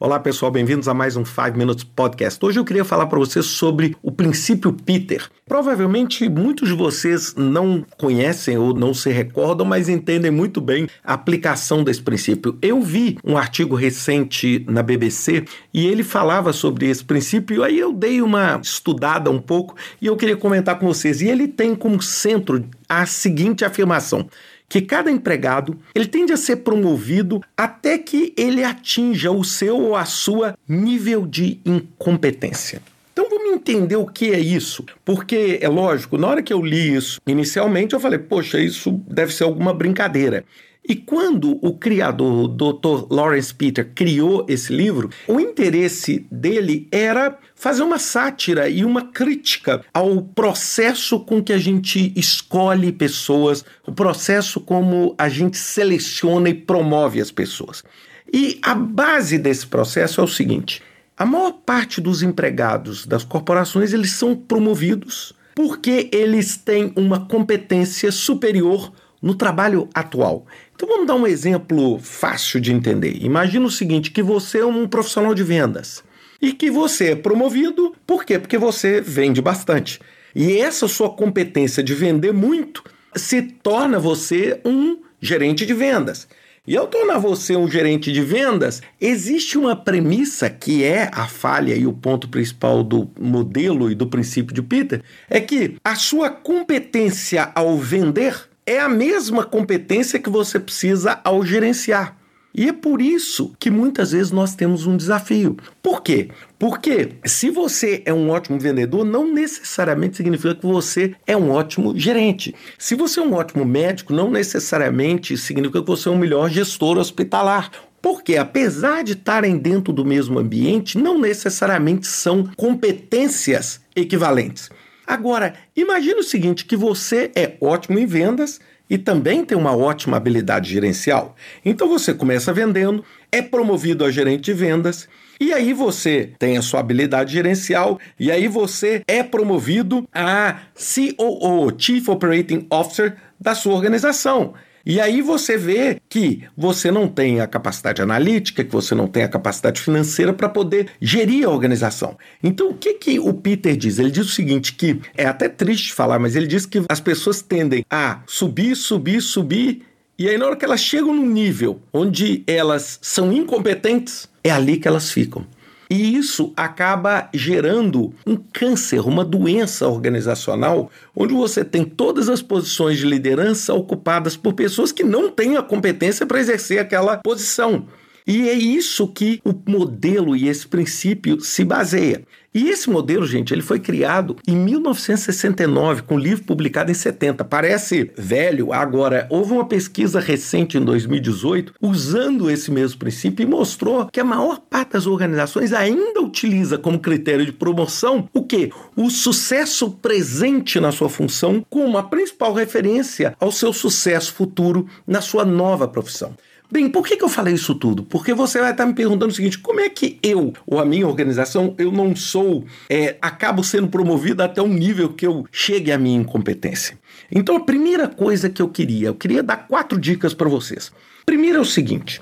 Olá pessoal, bem-vindos a mais um 5 Minutes Podcast. Hoje eu queria falar para vocês sobre o princípio Peter. Provavelmente muitos de vocês não conhecem ou não se recordam, mas entendem muito bem a aplicação desse princípio. Eu vi um artigo recente na BBC e ele falava sobre esse princípio, aí eu dei uma estudada um pouco e eu queria comentar com vocês. E ele tem como centro a seguinte afirmação: que cada empregado ele tende a ser promovido até que ele atinja o seu ou a sua nível de incompetência. Então vamos entender o que é isso, porque é lógico, na hora que eu li isso inicialmente eu falei, poxa, isso deve ser alguma brincadeira. E quando o criador, o Dr. Lawrence Peter, criou esse livro, o interesse dele era fazer uma sátira e uma crítica ao processo com que a gente escolhe pessoas, o processo como a gente seleciona e promove as pessoas. E a base desse processo é o seguinte: a maior parte dos empregados das corporações eles são promovidos porque eles têm uma competência superior no trabalho atual. Então vamos dar um exemplo fácil de entender. Imagina o seguinte: que você é um profissional de vendas e que você é promovido, por quê? Porque você vende bastante. E essa sua competência de vender muito se torna você um gerente de vendas. E ao tornar você um gerente de vendas, existe uma premissa que é a falha e o ponto principal do modelo e do princípio de Peter, é que a sua competência ao vender é a mesma competência que você precisa ao gerenciar. E é por isso que muitas vezes nós temos um desafio. Por quê? Porque se você é um ótimo vendedor, não necessariamente significa que você é um ótimo gerente. Se você é um ótimo médico, não necessariamente significa que você é um melhor gestor hospitalar. Porque, apesar de estarem dentro do mesmo ambiente, não necessariamente são competências equivalentes. Agora, imagine o seguinte: que você é ótimo em vendas e também tem uma ótima habilidade gerencial. Então você começa vendendo, é promovido a gerente de vendas, e aí você tem a sua habilidade gerencial, e aí você é promovido a COO, Chief Operating Officer da sua organização. E aí você vê que você não tem a capacidade analítica, que você não tem a capacidade financeira para poder gerir a organização. Então, o que, que o Peter diz? Ele diz o seguinte, que é até triste falar, mas ele diz que as pessoas tendem a subir, subir, subir, e aí na hora que elas chegam num nível onde elas são incompetentes, é ali que elas ficam. E isso acaba gerando um câncer, uma doença organizacional, onde você tem todas as posições de liderança ocupadas por pessoas que não têm a competência para exercer aquela posição. E é isso que o modelo e esse princípio se baseia. E esse modelo, gente, ele foi criado em 1969, com um livro publicado em 70. Parece velho, agora houve uma pesquisa recente em 2018 usando esse mesmo princípio e mostrou que a maior parte das organizações ainda utiliza como critério de promoção o que? O sucesso presente na sua função como a principal referência ao seu sucesso futuro na sua nova profissão. Bem, por que, que eu falei isso tudo? Porque você vai estar me perguntando o seguinte: como é que eu, ou a minha organização, eu não sou, é, acabo sendo promovido até um nível que eu chegue à minha incompetência? Então, a primeira coisa que eu queria, eu queria dar quatro dicas para vocês. Primeiro é o seguinte: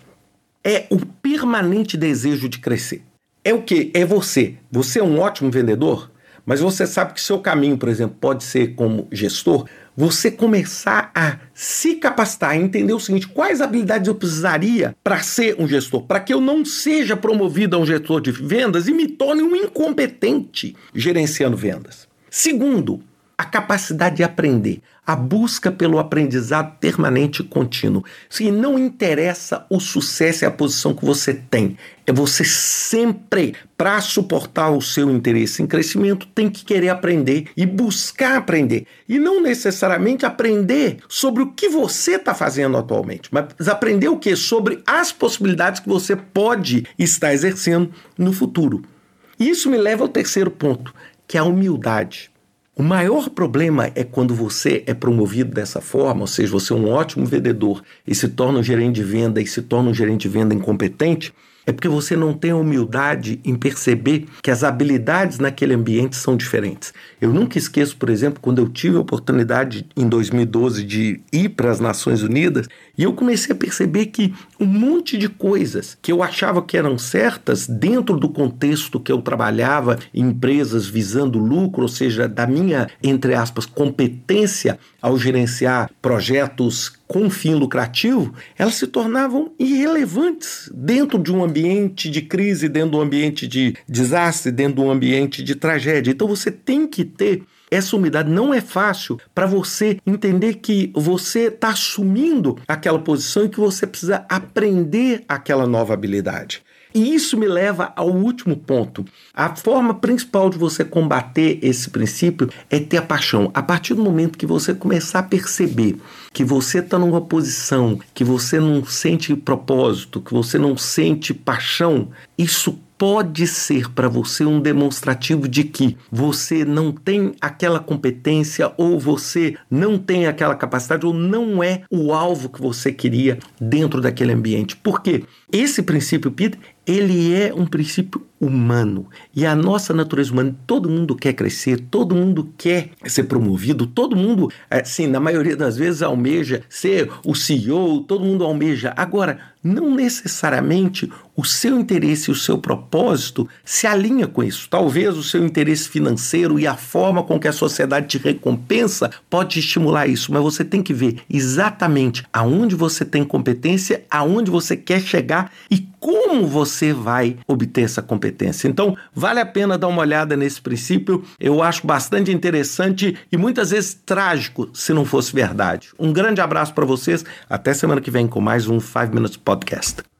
é o permanente desejo de crescer. É o que? É você. Você é um ótimo vendedor, mas você sabe que seu caminho, por exemplo, pode ser como gestor, você começar a se capacitar, a entender o seguinte: quais habilidades eu precisaria para ser um gestor, para que eu não seja promovido a um gestor de vendas e me torne um incompetente gerenciando vendas. Segundo, a capacidade de aprender, a busca pelo aprendizado permanente e contínuo. Se não interessa o sucesso e a posição que você tem, é você sempre, para suportar o seu interesse em crescimento, tem que querer aprender e buscar aprender. E não necessariamente aprender sobre o que você está fazendo atualmente, mas aprender o que? Sobre as possibilidades que você pode estar exercendo no futuro. Isso me leva ao terceiro ponto, que é a humildade. O maior problema é quando você é promovido dessa forma, ou seja, você é um ótimo vendedor e se torna um gerente de venda e se torna um gerente de venda incompetente, é porque você não tem a humildade em perceber que as habilidades naquele ambiente são diferentes. Eu nunca esqueço, por exemplo, quando eu tive a oportunidade em 2012 de ir para as Nações Unidas e eu comecei a perceber que um monte de coisas que eu achava que eram certas dentro do contexto que eu trabalhava em empresas visando lucro, ou seja, da minha, entre aspas, competência ao gerenciar projetos com fim lucrativo, elas se tornavam irrelevantes dentro de um ambiente de crise, dentro de um ambiente de desastre, dentro de um ambiente de tragédia. Então você tem que ter essa umidade não é fácil para você entender que você está assumindo aquela posição e que você precisa aprender aquela nova habilidade. E isso me leva ao último ponto. A forma principal de você combater esse princípio é ter a paixão. A partir do momento que você começar a perceber que você está numa posição que você não sente propósito, que você não sente paixão, isso pode ser para você um demonstrativo de que você não tem aquela competência ou você não tem aquela capacidade ou não é o alvo que você queria dentro daquele ambiente. Por quê? Esse princípio, Peter, ele é um princípio humano. E a nossa natureza humana, todo mundo quer crescer, todo mundo quer ser promovido, todo mundo, assim, na maioria das vezes almeja ser o CEO, todo mundo almeja. Agora, não necessariamente o seu interesse e o seu propósito se alinha com isso. Talvez o seu interesse financeiro e a forma com que a sociedade te recompensa pode estimular isso, mas você tem que ver exatamente aonde você tem competência, aonde você quer chegar e como você vai obter essa competência. Então, vale a pena dar uma olhada nesse princípio. Eu acho bastante interessante e muitas vezes trágico se não fosse verdade. Um grande abraço para vocês. Até semana que vem com mais um 5 Minutes Podcast.